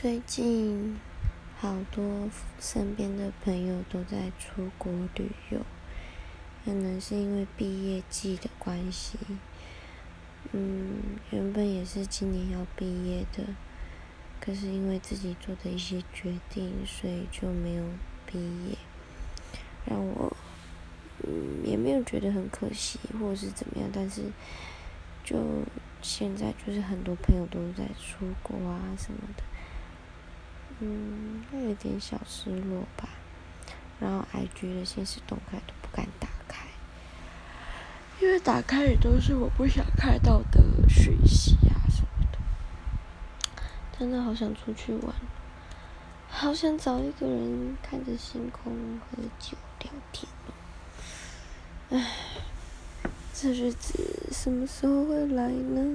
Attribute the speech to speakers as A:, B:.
A: 最近好多身边的朋友都在出国旅游，可能是因为毕业季的关系。嗯，原本也是今年要毕业的，可是因为自己做的一些决定，所以就没有毕业，让我嗯也没有觉得很可惜，或者是怎么样，但是就现在就是很多朋友都在出国啊什么的。嗯，会有点小失落吧。然后 IG 的现实动态都不敢打开，因为打开也都是我不想看到的讯息啊什么的。真的好想出去玩，好想找一个人看着星空喝酒聊天哦。唉，这日子什么时候会来呢？